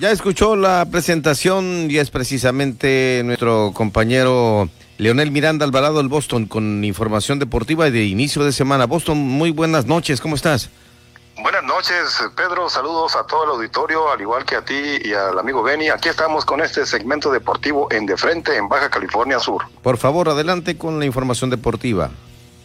Ya escuchó la presentación y es precisamente nuestro compañero Leonel Miranda Alvarado del Boston con información deportiva y de inicio de semana. Boston, muy buenas noches, ¿cómo estás? Buenas noches, Pedro. Saludos a todo el auditorio, al igual que a ti y al amigo Benny. Aquí estamos con este segmento deportivo en De Frente, en Baja California Sur. Por favor, adelante con la información deportiva.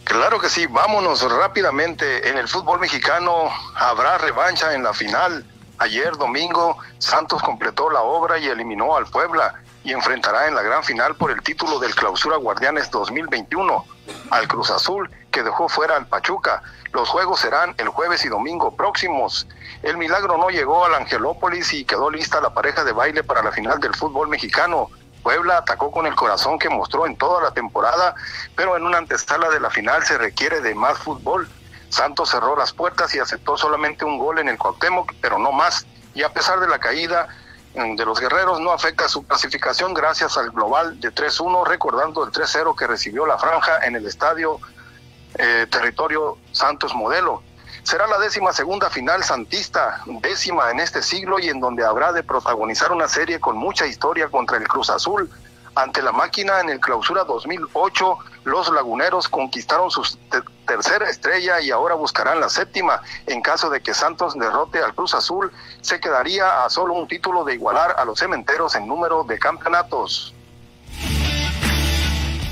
Claro que sí, vámonos rápidamente. En el fútbol mexicano habrá revancha en la final. Ayer domingo Santos completó la obra y eliminó al Puebla y enfrentará en la gran final por el título del Clausura Guardianes 2021 al Cruz Azul que dejó fuera al Pachuca. Los juegos serán el jueves y domingo próximos. El milagro no llegó al Angelópolis y quedó lista la pareja de baile para la final del fútbol mexicano. Puebla atacó con el corazón que mostró en toda la temporada, pero en una antesala de la final se requiere de más fútbol. Santos cerró las puertas y aceptó solamente un gol en el Cuauhtémoc, pero no más. Y a pesar de la caída mm, de los guerreros, no afecta su clasificación gracias al global de 3-1, recordando el 3-0 que recibió la franja en el estadio eh, Territorio Santos Modelo. Será la décima segunda final santista, décima en este siglo y en donde habrá de protagonizar una serie con mucha historia contra el Cruz Azul, ante la máquina en el clausura 2008, los laguneros conquistaron su tercera estrella y ahora buscarán la séptima. En caso de que Santos derrote al Cruz Azul, se quedaría a solo un título de igualar a los cementeros en número de campeonatos.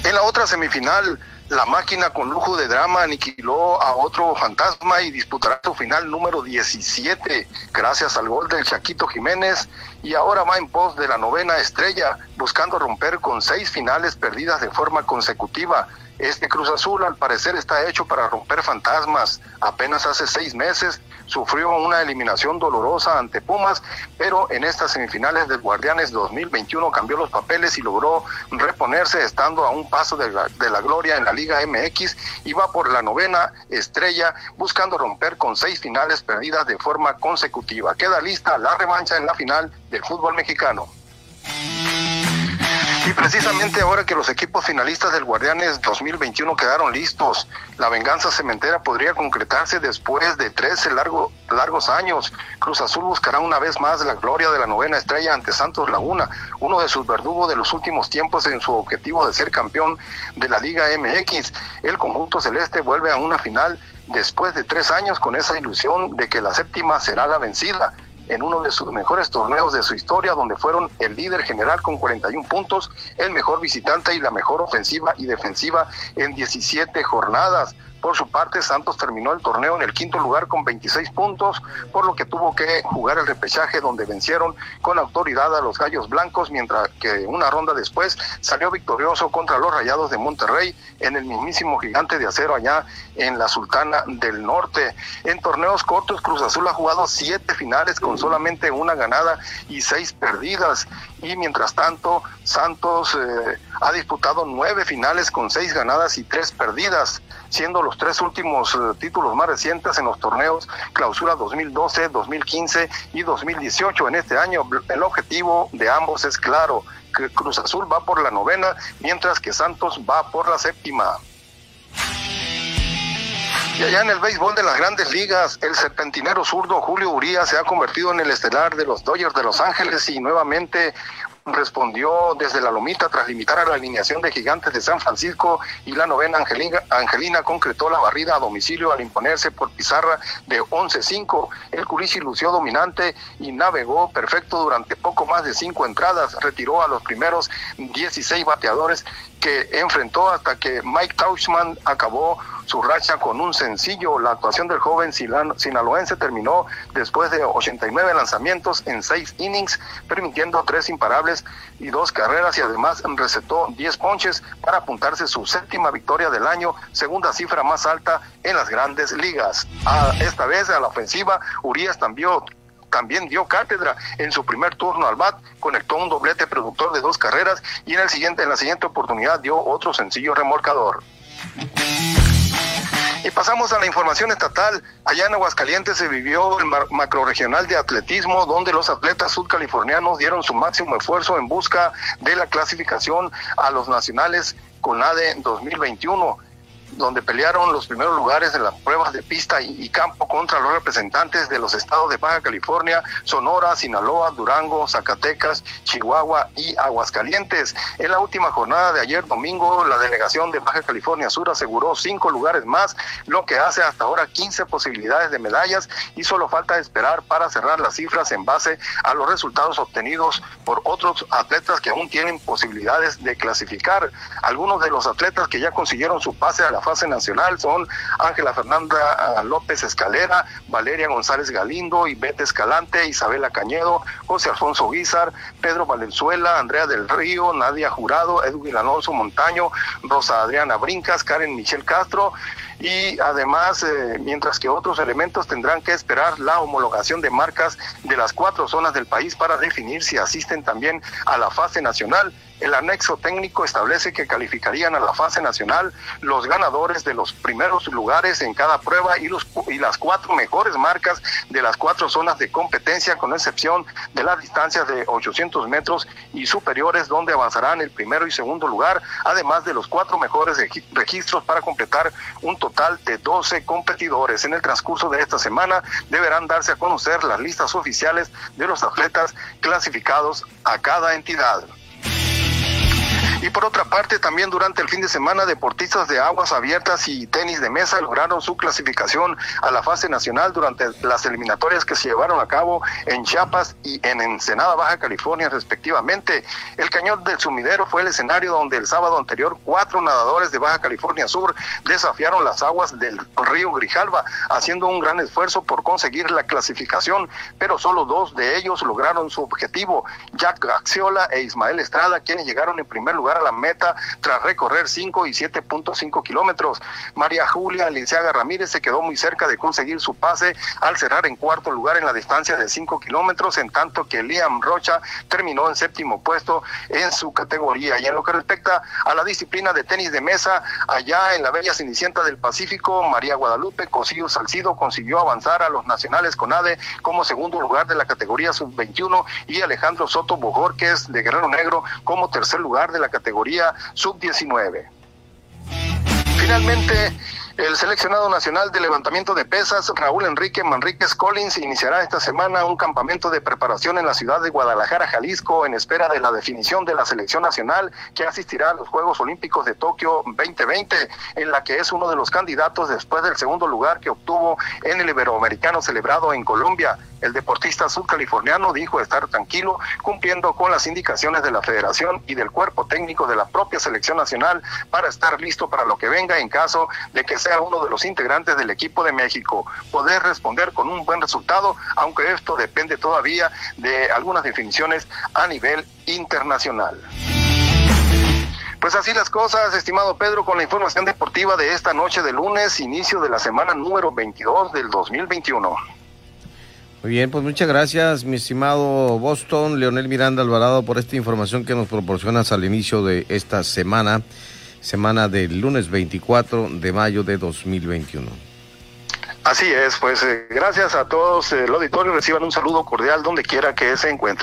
En la otra semifinal, la máquina con lujo de drama aniquiló a otro fantasma y disputará su final número 17 gracias al gol del Chaquito Jiménez y ahora va en pos de la novena estrella buscando romper con seis finales perdidas de forma consecutiva. Este Cruz Azul al parecer está hecho para romper fantasmas. Apenas hace seis meses sufrió una eliminación dolorosa ante Pumas, pero en estas semifinales del Guardianes 2021 cambió los papeles y logró reponerse estando a un paso de la, de la gloria en la Liga MX y va por la novena estrella buscando romper con seis finales perdidas de forma consecutiva. Queda lista la revancha en la final del fútbol mexicano. Precisamente ahora que los equipos finalistas del Guardianes 2021 quedaron listos, la venganza cementera podría concretarse después de 13 largo, largos años. Cruz Azul buscará una vez más la gloria de la novena estrella ante Santos Laguna, uno de sus verdugos de los últimos tiempos en su objetivo de ser campeón de la Liga MX. El conjunto celeste vuelve a una final después de tres años con esa ilusión de que la séptima será la vencida en uno de sus mejores torneos de su historia, donde fueron el líder general con 41 puntos, el mejor visitante y la mejor ofensiva y defensiva en 17 jornadas. Por su parte, Santos terminó el torneo en el quinto lugar con 26 puntos, por lo que tuvo que jugar el repechaje donde vencieron con autoridad a los Gallos Blancos, mientras que una ronda después salió victorioso contra los Rayados de Monterrey en el mismísimo gigante de acero allá en la Sultana del Norte. En torneos cortos, Cruz Azul ha jugado siete finales con solamente una ganada y seis perdidas. Y mientras tanto, Santos eh, ha disputado nueve finales con seis ganadas y tres perdidas siendo los tres últimos eh, títulos más recientes en los torneos Clausura 2012, 2015 y 2018. En este año el objetivo de ambos es claro, Cruz Azul va por la novena, mientras que Santos va por la séptima. Y allá en el béisbol de las grandes ligas, el serpentinero zurdo Julio Urías se ha convertido en el estelar de los Dodgers de Los Ángeles y nuevamente respondió desde la lomita tras limitar a la alineación de gigantes de San Francisco y la novena Angelina, Angelina concretó la barrida a domicilio al imponerse por pizarra de 11-5. El Curici lució dominante y navegó perfecto durante poco más de cinco entradas. Retiró a los primeros 16 bateadores que enfrentó hasta que Mike Tauchman acabó su racha con un sencillo. La actuación del joven sinaloense terminó después de 89 lanzamientos en seis innings, permitiendo tres imparables y dos carreras y además recetó 10 ponches para apuntarse su séptima victoria del año, segunda cifra más alta en las grandes ligas. esta vez a la ofensiva, Urias también también dio cátedra en su primer turno al bat, conectó un doblete productor de dos carreras y en el siguiente en la siguiente oportunidad dio otro sencillo remolcador. Y pasamos a la información estatal. Allá en Aguascalientes se vivió el macroregional de atletismo, donde los atletas sudcalifornianos dieron su máximo esfuerzo en busca de la clasificación a los nacionales con ADE 2021. Donde pelearon los primeros lugares en las pruebas de pista y, campo contra los representantes de los estados de Baja California, Sonora, Sinaloa, Durango, Zacatecas, Chihuahua y Aguascalientes. En la última jornada de ayer domingo, la delegación de Baja California Sur aseguró cinco lugares más, lo que hace hasta ahora 15 posibilidades de medallas y solo falta esperar para cerrar las cifras en base a los resultados obtenidos por otros atletas que aún tienen posibilidades de clasificar. Algunos de los atletas que ya consiguieron su pase a la fase nacional son Ángela Fernanda ah, López Escalera, Valeria González Galindo, Ivette Escalante, Isabela Cañedo, José Alfonso Guizar, Pedro Valenzuela, Andrea del Río, Nadia Jurado, Edwin Alonso Montaño, Rosa Adriana Brincas, Karen Michelle Castro y además, eh, mientras que otros elementos tendrán que esperar la homologación de marcas de las cuatro zonas del país para definir si asisten también a la fase nacional. El anexo técnico establece que calificarían a la fase nacional los ganadores de los primeros lugares en cada prueba y, los, y las cuatro mejores marcas de las cuatro zonas de competencia, con excepción de las distancias de 800 metros y superiores, donde avanzarán el primero y segundo lugar, además de los cuatro mejores registros para completar un total de 12 competidores. En el transcurso de esta semana deberán darse a conocer las listas oficiales de los atletas clasificados a cada entidad. Y por otra parte, también durante el fin de semana, deportistas de aguas abiertas y tenis de mesa lograron su clasificación a la fase nacional durante las eliminatorias que se llevaron a cabo en Chiapas y en Ensenada, Baja California, respectivamente. El cañón del sumidero fue el escenario donde el sábado anterior cuatro nadadores de Baja California Sur desafiaron las aguas del río Grijalva, haciendo un gran esfuerzo por conseguir la clasificación, pero solo dos de ellos lograron su objetivo, Jack Axiola e Ismael Estrada, quienes llegaron en primer lugar a la meta tras recorrer 5 y 7.5 kilómetros. María Julia Linciaga Ramírez se quedó muy cerca de conseguir su pase al cerrar en cuarto lugar en la distancia de 5 kilómetros, en tanto que Liam Rocha terminó en séptimo puesto en su categoría. Y en lo que respecta a la disciplina de tenis de mesa, allá en la Bella Cenicienta del Pacífico, María Guadalupe Cosillo Salcido consiguió avanzar a los nacionales con ADE como segundo lugar de la categoría sub-21 y Alejandro Soto Bojorques de Guerrero Negro como tercer lugar de la categoría categoría sub-19. Finalmente, el seleccionado nacional de levantamiento de pesas, Raúl Enrique Manríquez Collins, iniciará esta semana un campamento de preparación en la ciudad de Guadalajara, Jalisco, en espera de la definición de la selección nacional que asistirá a los Juegos Olímpicos de Tokio 2020, en la que es uno de los candidatos después del segundo lugar que obtuvo en el Iberoamericano celebrado en Colombia. El deportista sudcaliforniano dijo estar tranquilo, cumpliendo con las indicaciones de la federación y del cuerpo técnico de la propia selección nacional para estar listo para lo que venga en caso de que sea uno de los integrantes del equipo de México. Poder responder con un buen resultado, aunque esto depende todavía de algunas definiciones a nivel internacional. Pues así las cosas, estimado Pedro, con la información deportiva de esta noche de lunes, inicio de la semana número 22 del 2021. Muy bien, pues muchas gracias, mi estimado Boston, Leonel Miranda Alvarado, por esta información que nos proporcionas al inicio de esta semana, semana del lunes 24 de mayo de 2021. Así es, pues eh, gracias a todos, el auditorio reciban un saludo cordial donde quiera que se encuentre.